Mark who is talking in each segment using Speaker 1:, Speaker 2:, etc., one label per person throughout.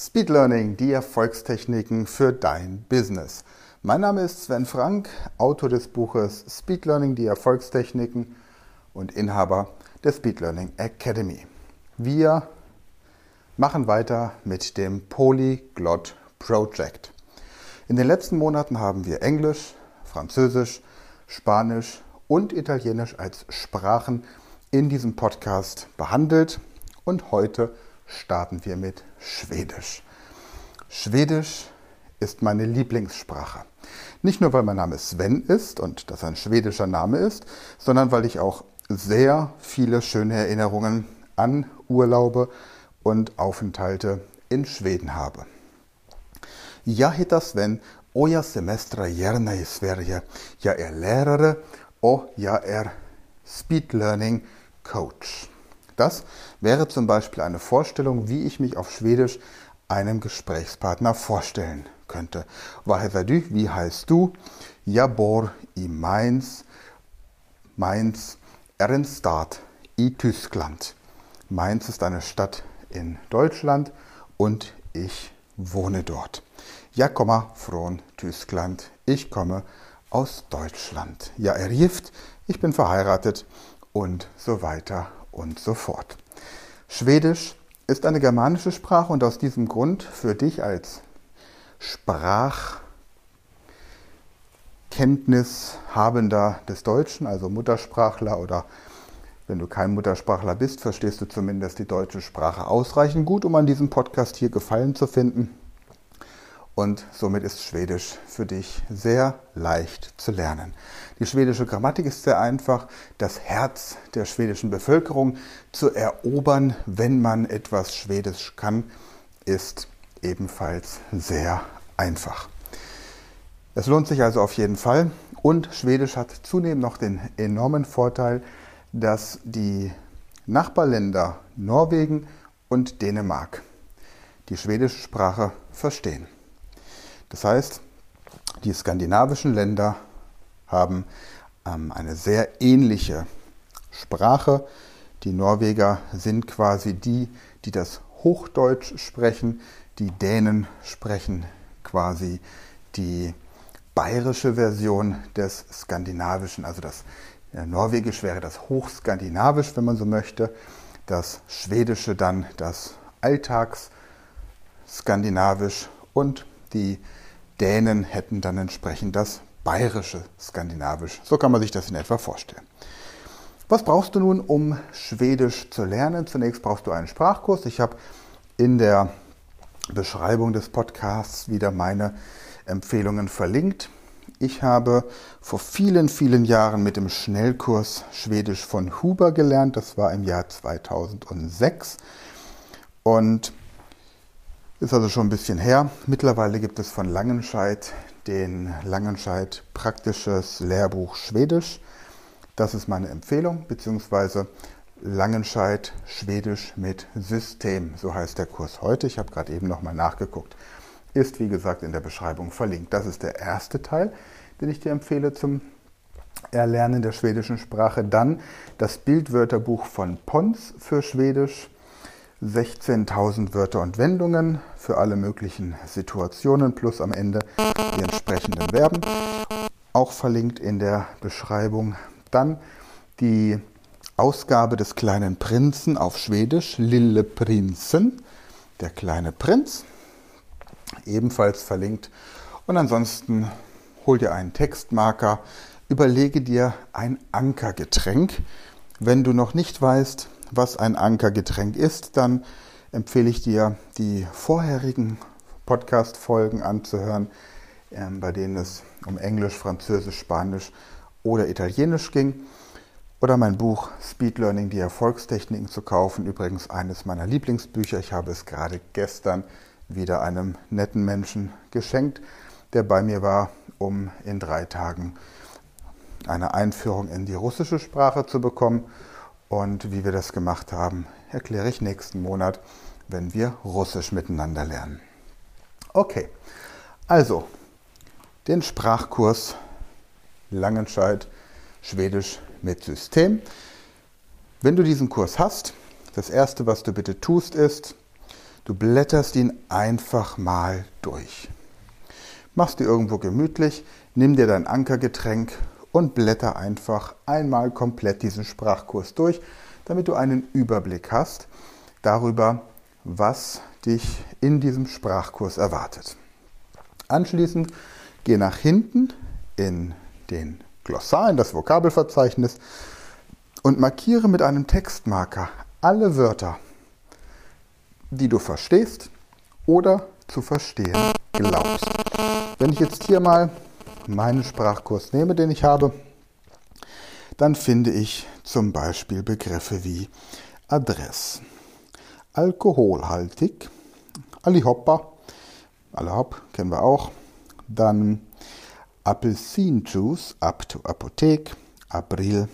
Speaker 1: Speed Learning, die Erfolgstechniken für dein Business. Mein Name ist Sven Frank, Autor des Buches Speed Learning, die Erfolgstechniken und Inhaber der Speed Learning Academy. Wir machen weiter mit dem Polyglot Project. In den letzten Monaten haben wir Englisch, Französisch, Spanisch und Italienisch als Sprachen in diesem Podcast behandelt und heute starten wir mit Schwedisch. Schwedisch ist meine Lieblingssprache. Nicht nur, weil mein Name Sven ist und das ein schwedischer Name ist, sondern weil ich auch sehr viele schöne Erinnerungen an Urlaube und Aufenthalte in Schweden habe. Jag heter Sven och jag semestrar gärna i Sverige. Jag är lärare och jag är speed learning coach. Das wäre zum Beispiel eine Vorstellung, wie ich mich auf Schwedisch einem Gesprächspartner vorstellen könnte. Vad du? Wie heißt du? Jag bor i Mainz. Mainz stad i Tyskland. Mainz ist eine Stadt in Deutschland und ich wohne dort. Jag kommer från Tyskland. Ich komme aus Deutschland. Ja, er gift. Ich bin verheiratet und so weiter und so fort. Schwedisch ist eine germanische Sprache und aus diesem Grund für dich als Sprachkenntnishabender des Deutschen, also Muttersprachler oder wenn du kein Muttersprachler bist, verstehst du zumindest die deutsche Sprache ausreichend gut, um an diesem Podcast hier Gefallen zu finden. Und somit ist Schwedisch für dich sehr leicht zu lernen. Die schwedische Grammatik ist sehr einfach. Das Herz der schwedischen Bevölkerung zu erobern, wenn man etwas Schwedisch kann, ist ebenfalls sehr einfach. Es lohnt sich also auf jeden Fall. Und Schwedisch hat zunehmend noch den enormen Vorteil, dass die Nachbarländer Norwegen und Dänemark die schwedische Sprache verstehen. Das heißt, die skandinavischen Länder haben ähm, eine sehr ähnliche Sprache. Die Norweger sind quasi die, die das Hochdeutsch sprechen. Die Dänen sprechen quasi die bayerische Version des Skandinavischen. Also das ja, Norwegisch wäre das Hochskandinavisch, wenn man so möchte. Das Schwedische dann das Alltagsskandinavisch und die Dänen hätten dann entsprechend das bayerische Skandinavisch. So kann man sich das in etwa vorstellen. Was brauchst du nun, um Schwedisch zu lernen? Zunächst brauchst du einen Sprachkurs. Ich habe in der Beschreibung des Podcasts wieder meine Empfehlungen verlinkt. Ich habe vor vielen, vielen Jahren mit dem Schnellkurs Schwedisch von Huber gelernt. Das war im Jahr 2006. Und ist also schon ein bisschen her. Mittlerweile gibt es von Langenscheid den Langenscheid Praktisches Lehrbuch Schwedisch. Das ist meine Empfehlung, beziehungsweise Langenscheid Schwedisch mit System, so heißt der Kurs heute. Ich habe gerade eben nochmal nachgeguckt. Ist wie gesagt in der Beschreibung verlinkt. Das ist der erste Teil, den ich dir empfehle zum Erlernen der schwedischen Sprache. Dann das Bildwörterbuch von Pons für Schwedisch 16.000 Wörter und Wendungen für alle möglichen Situationen plus am Ende die entsprechenden Verben. Auch verlinkt in der Beschreibung. Dann die Ausgabe des kleinen Prinzen auf Schwedisch, Lille Prinzen, der kleine Prinz, ebenfalls verlinkt. Und ansonsten hol dir einen Textmarker, überlege dir ein Ankergetränk. Wenn du noch nicht weißt, was ein Ankergetränk ist, dann empfehle ich dir, die vorherigen Podcast-Folgen anzuhören, ähm, bei denen es um Englisch, Französisch, Spanisch oder Italienisch ging. Oder mein Buch Speed Learning, die Erfolgstechniken zu kaufen. Übrigens eines meiner Lieblingsbücher. Ich habe es gerade gestern wieder einem netten Menschen geschenkt, der bei mir war, um in drei Tagen eine Einführung in die russische Sprache zu bekommen und wie wir das gemacht haben, erkläre ich nächsten Monat, wenn wir Russisch miteinander lernen. Okay, also den Sprachkurs Langenscheid Schwedisch mit System. Wenn du diesen Kurs hast, das Erste, was du bitte tust, ist, Du blätterst ihn einfach mal durch. Machst dir irgendwo gemütlich, nimm dir dein Ankergetränk und blätter einfach einmal komplett diesen Sprachkurs durch, damit du einen Überblick hast darüber, was dich in diesem Sprachkurs erwartet. Anschließend geh nach hinten in den Glossar, in das Vokabelverzeichnis und markiere mit einem Textmarker alle Wörter, die du verstehst oder zu verstehen glaubst. Wenn ich jetzt hier mal meinen Sprachkurs nehme, den ich habe, dann finde ich zum Beispiel Begriffe wie Adress, alkoholhaltig, Alihoppa, Alihop kennen wir auch, dann Apfelsinjuice, up to Apothek, April,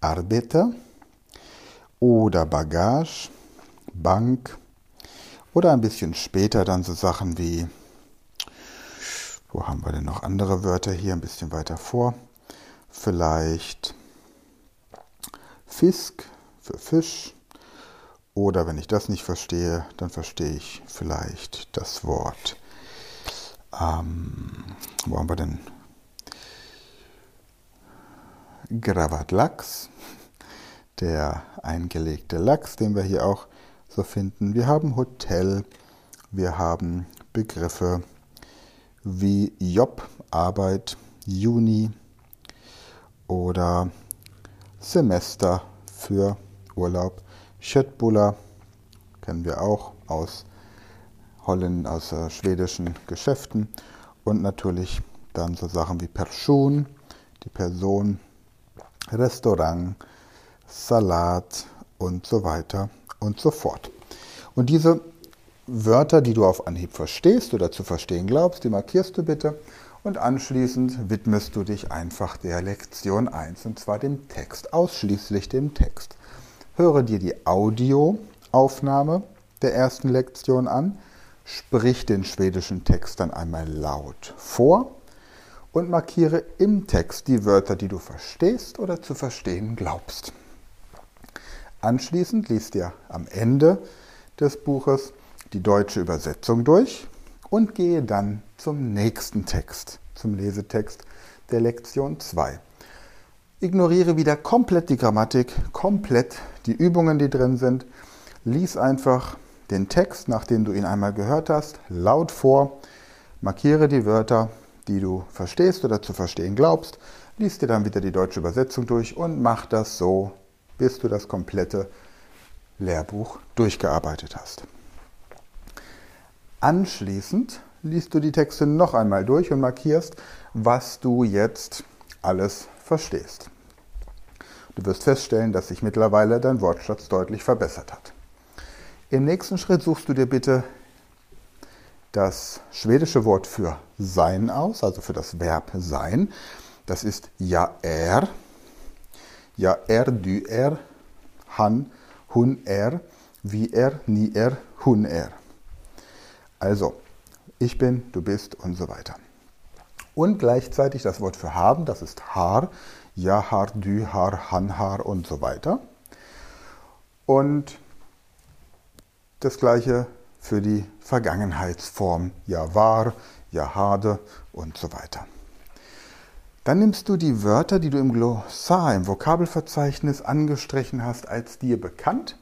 Speaker 1: Arbeiter oder Bagage, Bank oder ein bisschen später dann so Sachen wie, wo haben wir denn noch andere Wörter hier ein bisschen weiter vor? Vielleicht Fisk für Fisch oder wenn ich das nicht verstehe, dann verstehe ich vielleicht das Wort. Ähm, wo haben wir denn? Gravatlachs, der eingelegte Lachs, den wir hier auch so finden. Wir haben Hotel, wir haben Begriffe wie Job, Arbeit, Juni oder Semester für Urlaub. Schöttbuller kennen wir auch aus Holland, aus äh, schwedischen Geschäften und natürlich dann so Sachen wie Person, die Person, Restaurant, Salat und so weiter und so fort. Und diese Wörter, die du auf Anhieb verstehst oder zu verstehen glaubst, die markierst du bitte und anschließend widmest du dich einfach der Lektion 1 und zwar dem Text, ausschließlich dem Text. Höre dir die Audioaufnahme der ersten Lektion an, sprich den schwedischen Text dann einmal laut vor und markiere im Text die Wörter, die du verstehst oder zu verstehen glaubst. Anschließend liest ihr am Ende des Buches die deutsche Übersetzung durch und gehe dann zum nächsten Text, zum Lesetext der Lektion 2. Ignoriere wieder komplett die Grammatik, komplett die Übungen, die drin sind. Lies einfach den Text, nachdem du ihn einmal gehört hast, laut vor. Markiere die Wörter, die du verstehst oder zu verstehen glaubst. Lies dir dann wieder die deutsche Übersetzung durch und mach das so bis du das komplette Lehrbuch durchgearbeitet hast. Anschließend liest du die Texte noch einmal durch und markierst, was du jetzt alles verstehst. Du wirst feststellen, dass sich mittlerweile dein Wortschatz deutlich verbessert hat. Im nächsten Schritt suchst du dir bitte das schwedische Wort für sein aus, also für das Verb sein. Das ist ja er Ja, er, du, er, han, hun, er, wie er, nie er, hun, er. Also, ich bin, du bist und so weiter. Und gleichzeitig das Wort für haben, das ist har, ja, har, du, har, han, har und so weiter. Und das gleiche für die Vergangenheitsform, ja, war, ja, hade und so weiter. Dann nimmst du die Wörter, die du im Glossar, im Vokabelverzeichnis angestrichen hast, als dir bekannt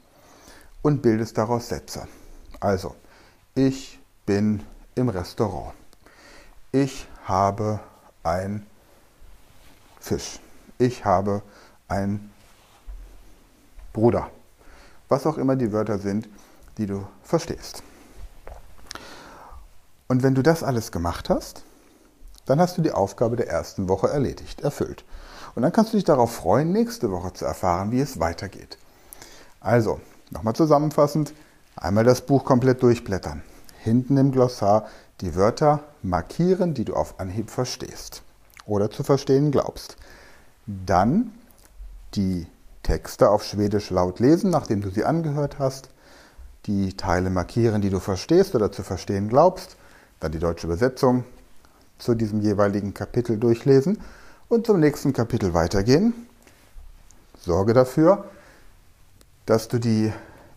Speaker 1: und bildest daraus Sätze. Also, ich bin im Restaurant. Ich habe ein Fisch. Ich habe ein Bruder. Was auch immer die Wörter sind, die du verstehst. Und wenn du das alles gemacht hast, dann hast du die Aufgabe der ersten Woche erledigt, erfüllt. Und dann kannst du dich darauf freuen, nächste Woche zu erfahren, wie es weitergeht. Also, nochmal zusammenfassend, einmal das Buch komplett durchblättern. Hinten im Glossar die Wörter markieren, die du auf Anhieb verstehst oder zu verstehen glaubst. Dann die Texte auf Schwedisch laut lesen, nachdem du sie angehört hast. Die Teile markieren, die du verstehst oder zu verstehen glaubst. Dann die deutsche Übersetzung, zu diesem jeweiligen Kapitel durchlesen und zum nächsten Kapitel weitergehen. Sorge dafür, dass du die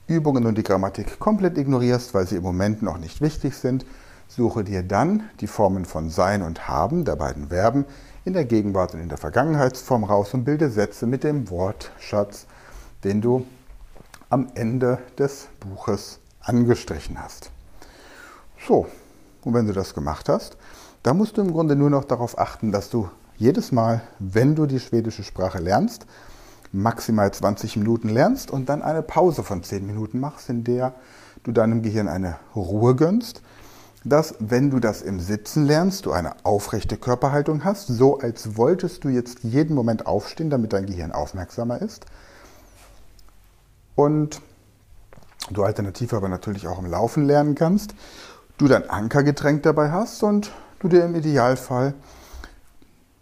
Speaker 1: Übungen und die Grammatik komplett ignorierst, weil sie im Moment noch nicht wichtig sind, suche dir dann die Formen von sein und haben der beiden Verben in der Gegenwart und in der Vergangenheitsform raus und bilde Sätze mit dem Wortschatz, den du am Ende des Buches angestrichen hast. So, und wenn du das gemacht hast, dann musst du im Grunde nur noch darauf achten, dass du jedes Mal, wenn du die schwedische Sprache lernst, maximal 20 Minuten lernst und dann eine Pause von 10 Minuten machst, in der du deinem Gehirn eine Ruhe gönnst, dass wenn du das im Sitzen lernst, du eine aufrechte Körperhaltung hast, so als wolltest du jetzt jeden Moment aufstehen, damit dein Gehirn aufmerksamer ist. Und du alternativ aber natürlich auch im Laufen lernen kannst, du dein Ankergetränk dabei hast und du dir im Idealfall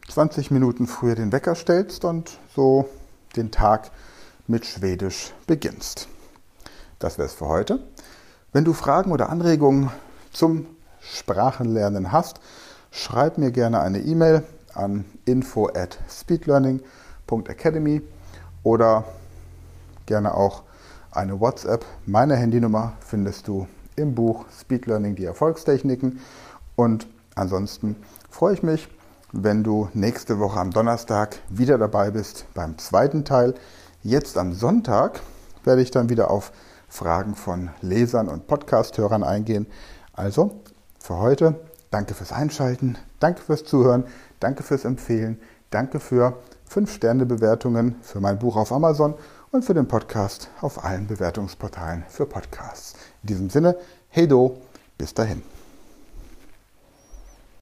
Speaker 1: 20 Minuten früher den Wecker stellst und so den Tag mit Schwedisch beginnst. Das wäre es für heute. Wenn du Fragen oder Anregungen zum Sprachenlernen hast, schreib mir gerne eine E-Mail an info at speedlearning.academy oder gerne auch eine WhatsApp. Meine Handynummer findest du im Buch Speed Learning die Erfolgstechniken. Und ansonsten freue ich mich, wenn du nächste Woche am Donnerstag wieder dabei bist beim zweiten Teil. Jetzt am Sonntag werde ich dann wieder auf Fragen von Lesern und Podcasthörern eingehen. Also für heute danke fürs Einschalten, danke fürs Zuhören, danke fürs Empfehlen, danke für 5-Sterne-Bewertungen für mein Buch auf Amazon und für den Podcast auf allen Bewertungsportalen für Podcasts. In diesem Sinne, hey do, bis dahin.